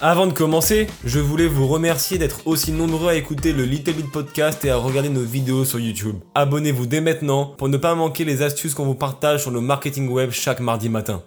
Avant de commencer, je voulais vous remercier d'être aussi nombreux à écouter le Little Bit Podcast et à regarder nos vidéos sur YouTube. Abonnez-vous dès maintenant pour ne pas manquer les astuces qu'on vous partage sur le marketing web chaque mardi matin.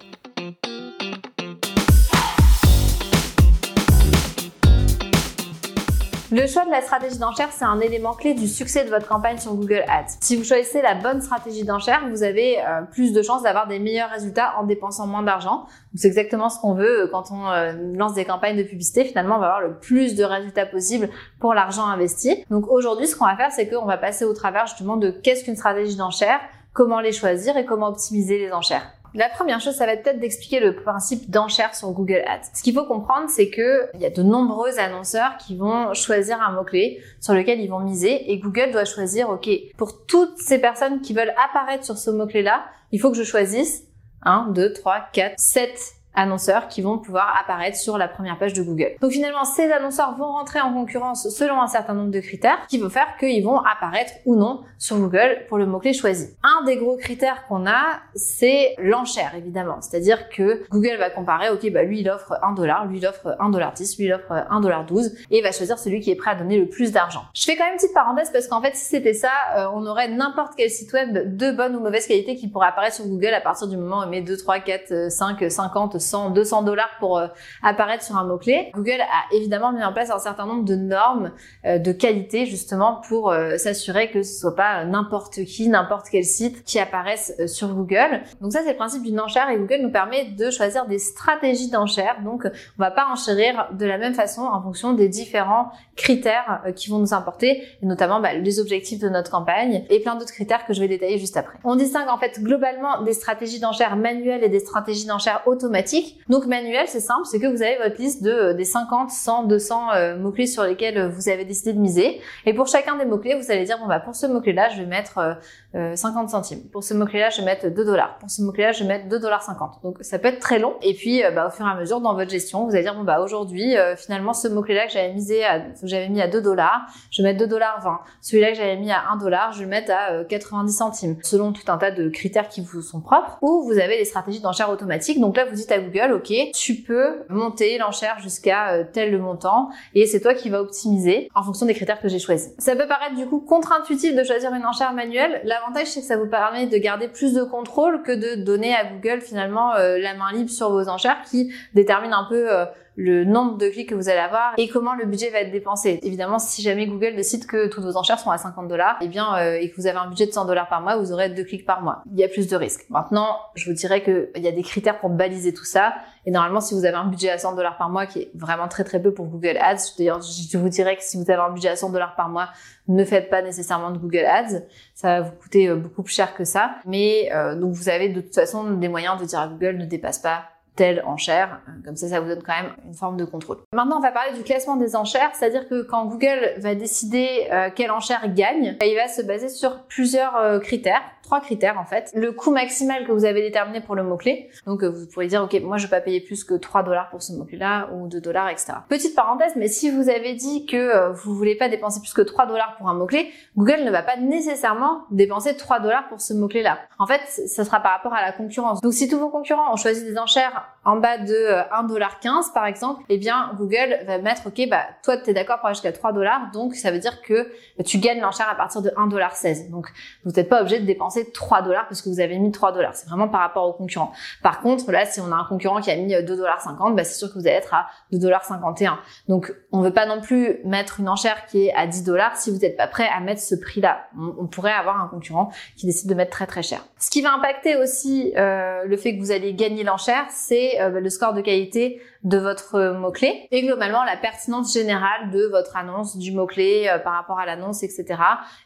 Le choix de la stratégie d'enchère, c'est un élément clé du succès de votre campagne sur Google Ads. Si vous choisissez la bonne stratégie d'enchère, vous avez euh, plus de chances d'avoir des meilleurs résultats en dépensant moins d'argent. C'est exactement ce qu'on veut euh, quand on euh, lance des campagnes de publicité. Finalement, on va avoir le plus de résultats possible pour l'argent investi. Donc aujourd'hui, ce qu'on va faire, c'est qu'on va passer au travers justement de qu'est-ce qu'une stratégie d'enchère, comment les choisir et comment optimiser les enchères. La première chose, ça va être peut-être d'expliquer le principe d'enchère sur Google Ads. Ce qu'il faut comprendre, c'est que il y a de nombreux annonceurs qui vont choisir un mot-clé sur lequel ils vont miser et Google doit choisir, OK, pour toutes ces personnes qui veulent apparaître sur ce mot-clé-là, il faut que je choisisse 1, 2, 3, 4, 7 annonceurs qui vont pouvoir apparaître sur la première page de Google. Donc finalement, ces annonceurs vont rentrer en concurrence selon un certain nombre de critères qui vont faire qu'ils vont apparaître ou non sur Google pour le mot-clé choisi. Un des gros critères qu'on a, c'est l'enchère, évidemment. C'est-à-dire que Google va comparer, ok, bah lui il offre 1 dollar, lui il offre 1 dollar 10, lui il offre 1 dollar 12 et va choisir celui qui est prêt à donner le plus d'argent. Je fais quand même une petite parenthèse parce qu'en fait, si c'était ça, euh, on aurait n'importe quel site web de bonne ou mauvaise qualité qui pourrait apparaître sur Google à partir du moment où on met 2, 3, 4, 5, 50, 100, 200 dollars pour euh, apparaître sur un mot-clé. Google a évidemment mis en place un certain nombre de normes euh, de qualité justement pour euh, s'assurer que ce soit pas n'importe qui, n'importe quel site qui apparaisse sur Google. Donc ça c'est le principe d'une enchère et Google nous permet de choisir des stratégies d'enchère. Donc on va pas enchérir de la même façon en fonction des différents critères qui vont nous importer, et notamment bah, les objectifs de notre campagne et plein d'autres critères que je vais détailler juste après. On distingue en fait globalement des stratégies d'enchère manuelles et des stratégies d'enchère automatiques. Donc manuel, c'est simple, c'est que vous avez votre liste de euh, des 50, 100, 200 mots-clés sur lesquels euh, vous avez décidé de miser. Et pour chacun des mots-clés, vous allez dire bon bah pour ce mot-clé-là, je vais mettre 50 euh, centimes. Pour ce mot-clé-là, je vais mettre 2 dollars. Pour ce mot-clé-là, je vais mettre 2 dollars 50. Donc ça peut être très long. Et puis bah, au fur et à mesure dans votre gestion, vous allez dire bon bah aujourd'hui, finalement ce mot-clé-là que j'avais misé à, que j'avais mis à 2 dollars, je vais mettre 2 dollars 20. Celui-là que j'avais mis à 1 dollar, je vais mettre à 90 centimes. Selon tout un tas de critères qui vous sont propres. Ou vous avez des stratégies d'enchère automatique. Donc là, vous dites à Google, ok, tu peux monter l'enchère jusqu'à euh, tel montant et c'est toi qui vas optimiser en fonction des critères que j'ai choisis. Ça peut paraître du coup contre-intuitif de choisir une enchère manuelle. L'avantage c'est que ça vous permet de garder plus de contrôle que de donner à Google finalement euh, la main libre sur vos enchères qui détermine un peu euh, le nombre de clics que vous allez avoir et comment le budget va être dépensé. Évidemment, si jamais Google décide que toutes vos enchères sont à 50 dollars, eh bien, euh, et que vous avez un budget de 100 dollars par mois, vous aurez deux clics par mois. Il y a plus de risques. Maintenant, je vous dirais qu'il y a des critères pour baliser tout ça. Et normalement, si vous avez un budget à 100 dollars par mois, qui est vraiment très très peu pour Google Ads, d'ailleurs, je vous dirais que si vous avez un budget à 100 dollars par mois, ne faites pas nécessairement de Google Ads. Ça va vous coûter euh, beaucoup plus cher que ça. Mais euh, donc, vous avez de toute façon des moyens de dire à Google ne dépasse pas telle enchère. Comme ça, ça vous donne quand même une forme de contrôle. Maintenant, on va parler du classement des enchères, c'est-à-dire que quand Google va décider euh, quelle enchère gagne, il va se baser sur plusieurs euh, critères, trois critères en fait. Le coût maximal que vous avez déterminé pour le mot-clé. Donc, euh, vous pourrez dire, OK, moi, je vais pas payer plus que 3 dollars pour ce mot-clé-là ou 2 dollars, etc. Petite parenthèse, mais si vous avez dit que vous voulez pas dépenser plus que 3 dollars pour un mot-clé, Google ne va pas nécessairement dépenser 3 dollars pour ce mot-clé-là. En fait, ça sera par rapport à la concurrence. Donc, si tous vos concurrents ont choisi des enchères en bas de 1,15$ euh, par exemple, eh bien Google va mettre OK, bah toi tu es d'accord pour aller jusqu'à 3 dollars, donc ça veut dire que tu gagnes l'enchère à partir de 1,16$. Donc vous n'êtes pas obligé de dépenser 3 dollars parce que vous avez mis 3 dollars. C'est vraiment par rapport au concurrent. Par contre, là si on a un concurrent qui a mis 2,50$, bah c'est sûr que vous allez être à 2,51$. Donc on veut pas non plus mettre une enchère qui est à 10 dollars si vous n'êtes pas prêt à mettre ce prix-là. On, pourrait avoir un concurrent qui décide de mettre très très cher. Ce qui va impacter aussi euh, le fait que vous allez gagner l'enchère, c'est euh, le score de qualité de votre mot-clé et globalement la pertinence générale de votre annonce, du mot-clé euh, par rapport à l'annonce, etc.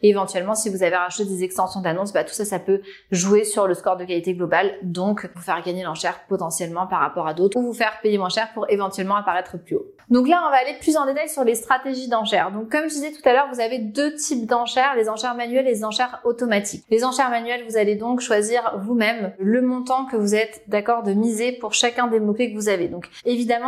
Et éventuellement, si vous avez rajouté des extensions d'annonce, bah, tout ça, ça peut jouer sur le score de qualité globale, donc vous faire gagner l'enchère potentiellement par rapport à d'autres ou vous faire payer moins cher pour éventuellement apparaître plus haut. Donc là, on va aller plus en détail sur les stratégies d'enchères. Donc comme je disais tout à l'heure, vous avez deux types d'enchères, les enchères manuelles et les enchères automatiques. Les enchères manuelles, vous allez donc choisir vous-même le montant que vous êtes d'accord de miser pour chacun des mots-clés que vous avez. Donc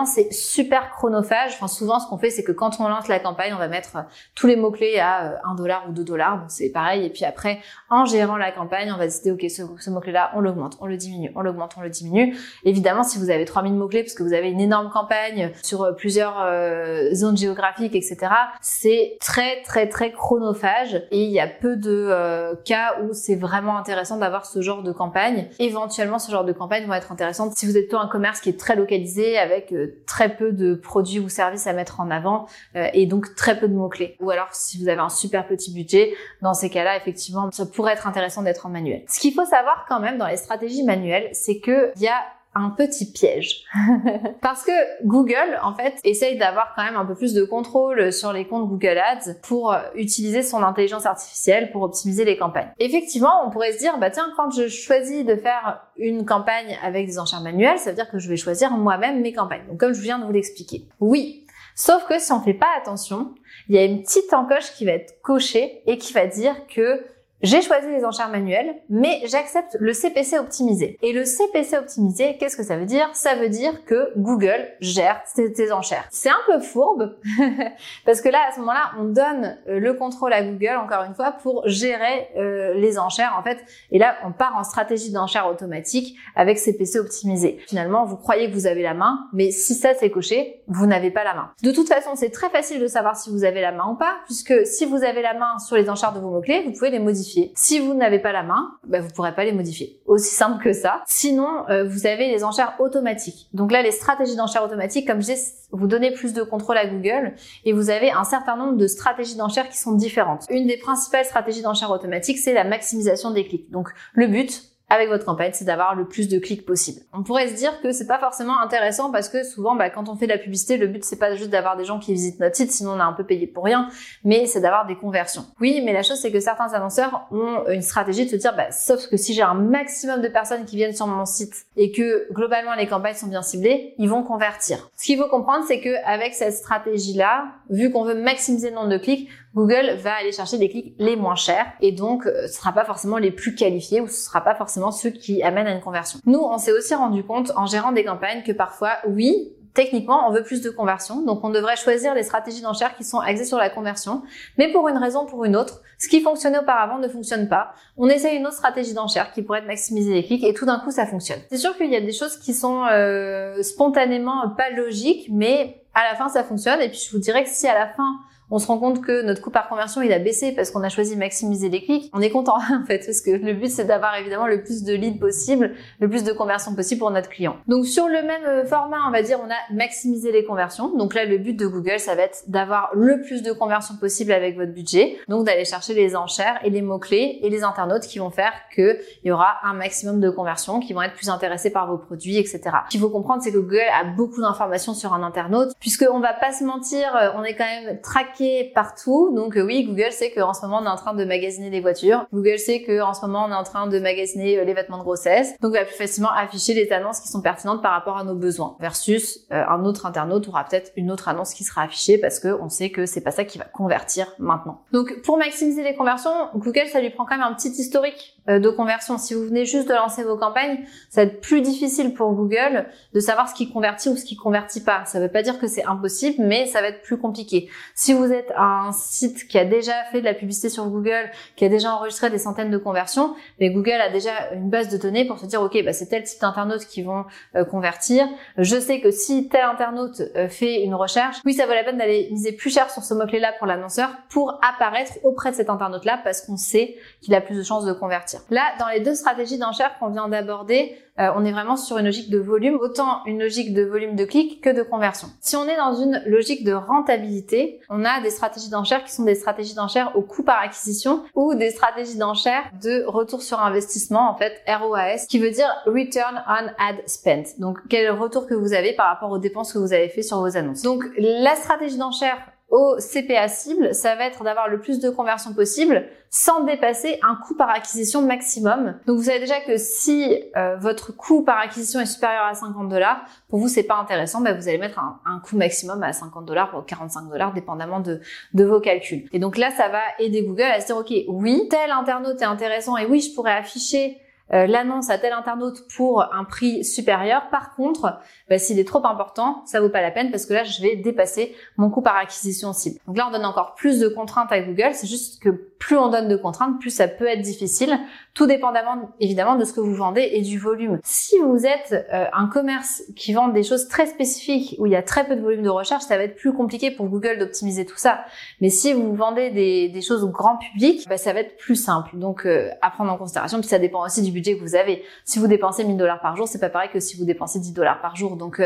c'est super chronophage. Enfin, souvent, ce qu'on fait, c'est que quand on lance la campagne, on va mettre tous les mots-clés à 1 euh, dollar ou 2 dollars. C'est pareil. Et puis après, en gérant la campagne, on va décider, OK, ce, mot-clé-là, on l'augmente, on le diminue, on l'augmente, on le diminue. Évidemment, si vous avez 3000 mots-clés parce que vous avez une énorme campagne sur euh, plusieurs euh, zones géographiques, etc., c'est très, très, très chronophage. Et il y a peu de cas où c'est vraiment intéressant d'avoir ce genre de campagne. Éventuellement, ce genre de campagne vont être intéressantes si vous êtes plutôt un commerce qui est très localisé avec très peu de produits ou services à mettre en avant et donc très peu de mots-clés. Ou alors si vous avez un super petit budget, dans ces cas-là, effectivement, ça pourrait être intéressant d'être en manuel. Ce qu'il faut savoir quand même dans les stratégies manuelles, c'est que il y a un petit piège. Parce que Google, en fait, essaye d'avoir quand même un peu plus de contrôle sur les comptes Google Ads pour utiliser son intelligence artificielle pour optimiser les campagnes. Effectivement, on pourrait se dire, bah tiens, quand je choisis de faire une campagne avec des enchères manuelles, ça veut dire que je vais choisir moi-même mes campagnes. Donc comme je viens de vous l'expliquer. Oui, Sauf que si on fait pas attention, il y a une petite encoche qui va être cochée et qui va dire que j'ai choisi les enchères manuelles, mais j'accepte le CPC optimisé. Et le CPC optimisé, qu'est-ce que ça veut dire? Ça veut dire que Google gère tes, enchères. C'est un peu fourbe, parce que là, à ce moment-là, on donne euh, le contrôle à Google, encore une fois, pour gérer euh, les enchères, en fait. Et là, on part en stratégie d'enchères automatique avec CPC optimisé. Finalement, vous croyez que vous avez la main, mais si ça c'est coché, vous n'avez pas la main. De toute façon, c'est très facile de savoir si vous avez la main ou pas, puisque si vous avez la main sur les enchères de vos mots-clés, vous pouvez les modifier si vous n'avez pas la main, bah, vous pourrez pas les modifier. Aussi simple que ça. Sinon, euh, vous avez les enchères automatiques. Donc là, les stratégies d'enchères automatiques, comme disais, vous donnez plus de contrôle à Google et vous avez un certain nombre de stratégies d'enchères qui sont différentes. Une des principales stratégies d'enchères automatiques, c'est la maximisation des clics. Donc le but, avec votre campagne, c'est d'avoir le plus de clics possible. On pourrait se dire que c'est pas forcément intéressant parce que souvent, bah, quand on fait de la publicité, le but c'est pas juste d'avoir des gens qui visitent notre site, sinon on a un peu payé pour rien, mais c'est d'avoir des conversions. Oui, mais la chose c'est que certains annonceurs ont une stratégie de se dire, bah, sauf que si j'ai un maximum de personnes qui viennent sur mon site et que globalement les campagnes sont bien ciblées, ils vont convertir. Ce qu'il faut comprendre, c'est que avec cette stratégie-là, vu qu'on veut maximiser le nombre de clics, Google va aller chercher des clics les moins chers et donc euh, ce sera pas forcément les plus qualifiés ou ce sera pas forcément ceux qui amènent à une conversion. Nous, on s'est aussi rendu compte en gérant des campagnes que parfois, oui, techniquement, on veut plus de conversion, donc on devrait choisir les stratégies d'enchères qui sont axées sur la conversion, mais pour une raison ou pour une autre, ce qui fonctionnait auparavant ne fonctionne pas. On essaye une autre stratégie d'enchères qui pourrait maximiser les clics et tout d'un coup ça fonctionne. C'est sûr qu'il y a des choses qui sont euh, spontanément pas logiques, mais à la fin ça fonctionne et puis je vous dirais que si à la fin on se rend compte que notre coût par conversion il a baissé parce qu'on a choisi de maximiser les clics, on est content en fait parce que le but c'est d'avoir évidemment le plus de leads possible, le plus de conversions possible pour notre client. Donc sur le même euh, format, on va dire on a maximisé les conversions. Donc là le but de Google ça va être d'avoir le plus de conversions possible avec votre budget, donc d'aller chercher les enchères et les mots clés et les internautes qui vont faire que il y aura un maximum de conversions, qui vont être plus intéressés par vos produits, etc. Ce qu'il faut comprendre c'est que Google a beaucoup d'informations sur un internaute, puisque on va pas se mentir, euh, on est quand même traqué partout. Donc euh, oui, Google sait qu'en ce moment on est en train de magasiner des voitures. Google sait qu'en ce moment on est en train de magasiner euh, les vêtements de grossesse. Donc on va plus facilement afficher les annonces qui sont pertinentes par rapport à nos besoins. Versus euh, un autre internaute aura peut-être une autre annonce qui sera affichée parce qu'on sait que c'est pas ça qui va convertir maintenant. Donc pour maximiser les conversions, Google ça lui prend quand même un petit historique de conversion. Si vous venez juste de lancer vos campagnes, ça va être plus difficile pour Google de savoir ce qui convertit ou ce qui convertit pas. Ça veut pas dire que c'est impossible, mais ça va être plus compliqué. Si vous êtes un site qui a déjà fait de la publicité sur Google, qui a déjà enregistré des centaines de conversions, mais Google a déjà une base de données pour se dire ok, bah, c'est tel type d'internaute qui vont euh, convertir. Je sais que si tel internaute euh, fait une recherche, oui, ça vaut la peine d'aller miser plus cher sur ce mot-clé-là pour l'annonceur pour apparaître auprès de cet internaute-là parce qu'on sait qu'il a plus de chances de convertir Là, dans les deux stratégies d'enchères qu'on vient d'aborder, euh, on est vraiment sur une logique de volume, autant une logique de volume de clics que de conversion. Si on est dans une logique de rentabilité, on a des stratégies d'enchères qui sont des stratégies d'enchères au coût par acquisition ou des stratégies d'enchères de retour sur investissement, en fait ROAS, qui veut dire Return on Ad Spent. Donc quel retour que vous avez par rapport aux dépenses que vous avez fait sur vos annonces. Donc la stratégie d'enchères au CPA cible, ça va être d'avoir le plus de conversions possible sans dépasser un coût par acquisition maximum. Donc vous savez déjà que si euh, votre coût par acquisition est supérieur à 50 dollars, pour vous c'est pas intéressant, bah, vous allez mettre un, un coût maximum à 50 dollars ou 45 dollars dépendamment de, de vos calculs. Et donc là ça va aider Google à se dire ok oui tel internaute est intéressant et oui je pourrais afficher euh, l'annonce à tel internaute pour un prix supérieur. Par contre, bah, s'il est trop important, ça vaut pas la peine parce que là, je vais dépasser mon coût par acquisition cible. Donc là, on donne encore plus de contraintes à Google. C'est juste que plus on donne de contraintes, plus ça peut être difficile, tout dépendamment évidemment de ce que vous vendez et du volume. Si vous êtes euh, un commerce qui vend des choses très spécifiques où il y a très peu de volume de recherche, ça va être plus compliqué pour Google d'optimiser tout ça. Mais si vous vendez des, choses au grand public, bah, ça va être plus simple. Donc euh, à prendre en considération. Puis ça dépend aussi du budget que vous avez. Si vous dépensez 1000 dollars par jour, c'est pas pareil que si vous dépensez 10 dollars par jour. Donc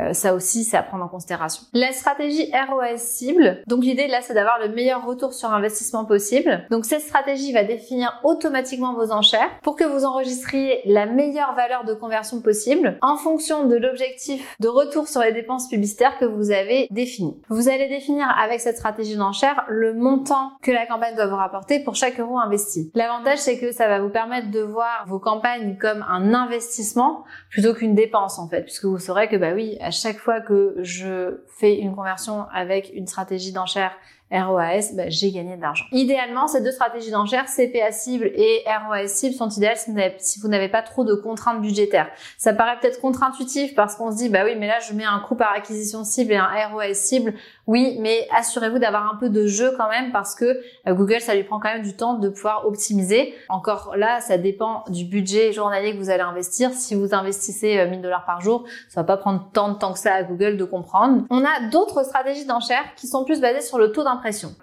euh, ça aussi, c'est à prendre en considération. La stratégie ROS cible. Donc l'idée là, c'est d'avoir le meilleur retour sur investissement possible. Donc cette stratégie va définir automatiquement vos enchères pour que vous enregistriez la meilleure valeur de conversion possible en fonction de l'objectif de retour sur les dépenses publicitaires que vous avez défini. Vous allez définir avec cette stratégie d'enchère le montant que la campagne doit vous rapporter pour chaque euro investi. L'avantage, c'est que ça va vous permettre de voir vos campagnes comme un investissement plutôt qu'une dépense en fait, puisque vous saurez que bah oui, à chaque fois que je fais une conversion avec une stratégie d'enchère ROAS, bah, j'ai gagné de l'argent. Idéalement, ces deux stratégies d'enchères, CPA cible et ROAS cible, sont idéales si vous n'avez pas trop de contraintes budgétaires. Ça paraît peut-être contre-intuitif parce qu'on se dit, bah oui, mais là, je mets un coût par acquisition cible et un ROAS cible. Oui, mais assurez-vous d'avoir un peu de jeu quand même parce que euh, Google, ça lui prend quand même du temps de pouvoir optimiser. Encore là, ça dépend du budget journalier que vous allez investir. Si vous investissez 1000 euh, dollars par jour, ça va pas prendre tant de temps que ça à Google de comprendre. On a d'autres stratégies d'enchères qui sont plus basées sur le taux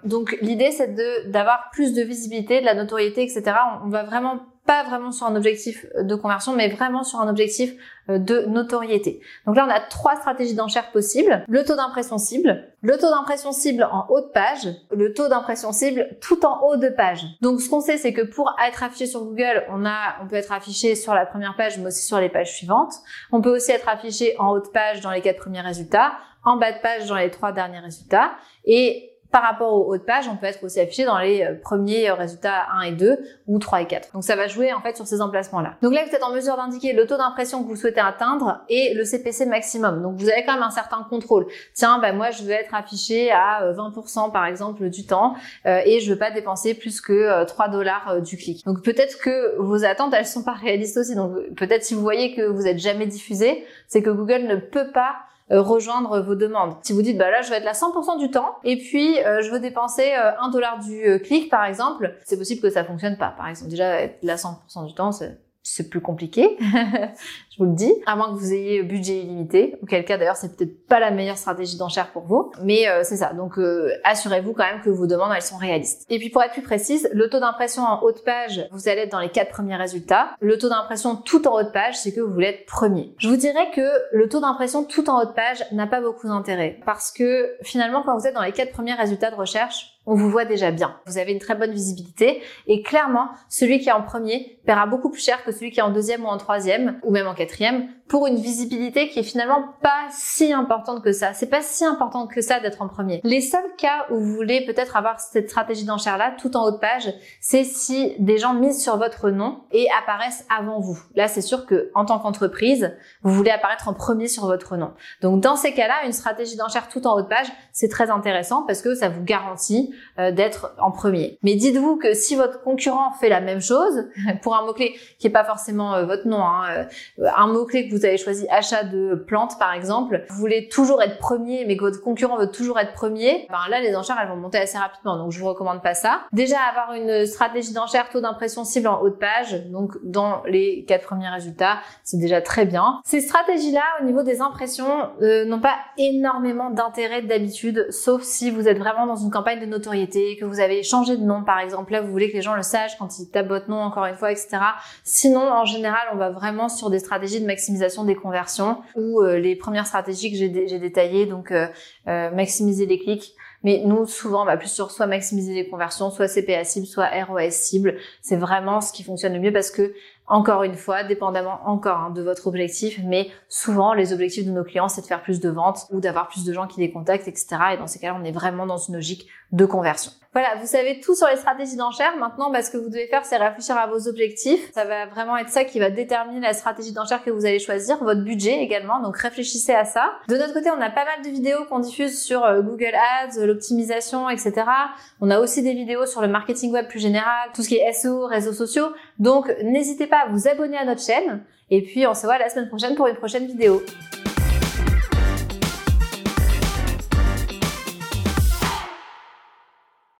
donc l'idée c'est de d'avoir plus de visibilité, de la notoriété, etc. On, va vraiment pas vraiment sur un objectif de conversion, mais vraiment sur un objectif euh, de notoriété. Donc là, on a trois stratégies d'enchère possibles. Le taux d'impression cible, le taux d'impression cible en haut de page, le taux d'impression cible tout en haut de page. Donc ce qu'on sait, c'est que pour être affiché sur Google, on a, on peut être affiché sur la première page, mais aussi sur les pages suivantes. On peut aussi être affiché en haut de page dans les quatre premiers résultats, en bas de page dans les trois derniers résultats. Et par rapport aux hautes pages, on peut être aussi affiché dans les euh, premiers euh, résultats 1 et 2 ou 3 et 4. Donc ça va jouer en fait sur ces emplacements-là. Donc là, vous êtes en mesure d'indiquer le taux d'impression que vous souhaitez atteindre et le CPC maximum. Donc vous avez quand même un certain contrôle. Tiens, bah moi je veux être affiché à 20% euh, par exemple du temps et je veux pas dépenser plus que 3 dollars du clic. Donc peut-être que vos attentes elles sont pas réalistes aussi. Donc peut-être si vous voyez que vous êtes jamais diffusé, c'est que Google ne peut pas rejoindre vos demandes. Si vous dites bah là je vais être là 100% du temps et puis euh, je veux dépenser euh, un dollar du clic par exemple, c'est possible que ça fonctionne pas. Par exemple déjà être là 100% du temps c'est c'est plus compliqué, je vous le dis, à moins que vous ayez budget illimité, auquel cas d'ailleurs c'est peut-être pas la meilleure stratégie d'enchère pour vous, mais euh, c'est ça. Donc euh, assurez-vous quand même que vos demandes elles sont réalistes. Et puis pour être plus précise, le taux d'impression en haut de page, vous allez être dans les quatre premiers résultats. Le taux d'impression tout en haut de page, c'est que vous voulez être premier. Je vous dirais que le taux d'impression tout en haut de page n'a pas beaucoup d'intérêt parce que finalement quand vous êtes dans les quatre premiers résultats de recherche, on vous voit déjà bien. Vous avez une très bonne visibilité et clairement, celui qui est en premier paiera beaucoup plus cher que celui qui est en deuxième ou en troisième ou même en quatrième pour une visibilité qui est finalement pas si importante que ça. C'est pas si important que ça d'être en premier. Les seuls cas où vous voulez peut-être avoir cette stratégie d'enchère là tout en haut de page, c'est si des gens misent sur votre nom et apparaissent avant vous. Là, c'est sûr que en tant qu'entreprise, vous voulez apparaître en premier sur votre nom. Donc dans ces cas-là, une stratégie d'enchère tout en haut de page, c'est très intéressant parce que ça vous garantit euh, d'être en premier. Mais dites-vous que si votre concurrent fait la même chose pour un mot-clé qui est pas forcément euh, votre nom, hein, euh, un mot-clé que vous avez choisi achat de plantes par exemple, vous voulez toujours être premier mais que votre concurrent veut toujours être premier, ben là les enchères elles vont monter assez rapidement donc je vous recommande pas ça. Déjà avoir une stratégie d'enchère taux d'impression cible en haut de page, donc dans les quatre premiers résultats, c'est déjà très bien. Ces stratégies-là au niveau des impressions n'ont pas énormément d'intérêt d'habitude, sauf si vous êtes vraiment dans une campagne de notoriété, que vous avez changé de nom par exemple, là vous voulez que les gens le sachent quand ils tapent votre nom encore une fois, etc. Sinon en général on va vraiment sur des stratégies de maximisation des conversions ou euh, les premières stratégies que j'ai détaillées, donc euh, maximiser les clics, mais nous, souvent, on va plus sur soit maximiser les conversions, soit CPA cible, soit ROS cible. C'est vraiment ce qui fonctionne le mieux parce que, encore une fois, dépendamment encore hein, de votre objectif, mais souvent, les objectifs de nos clients, c'est de faire plus de ventes ou d'avoir plus de gens qui les contactent, etc. Et dans ces cas-là, on est vraiment dans une logique de conversion. Voilà, vous savez tout sur les stratégies d'enchères. Maintenant, bah, ce que vous devez faire, c'est réfléchir à vos objectifs. Ça va vraiment être ça qui va déterminer la stratégie d'enchères que vous allez choisir, votre budget également. Donc réfléchissez à ça. De notre côté, on a pas mal de vidéos qu'on diffuse sur euh, Google Ads, l'optimisation, etc. On a aussi des vidéos sur le marketing web plus général, tout ce qui est SEO, réseaux sociaux. Donc n'hésitez pas à vous abonner à notre chaîne. Et puis on se voit la semaine prochaine pour une prochaine vidéo.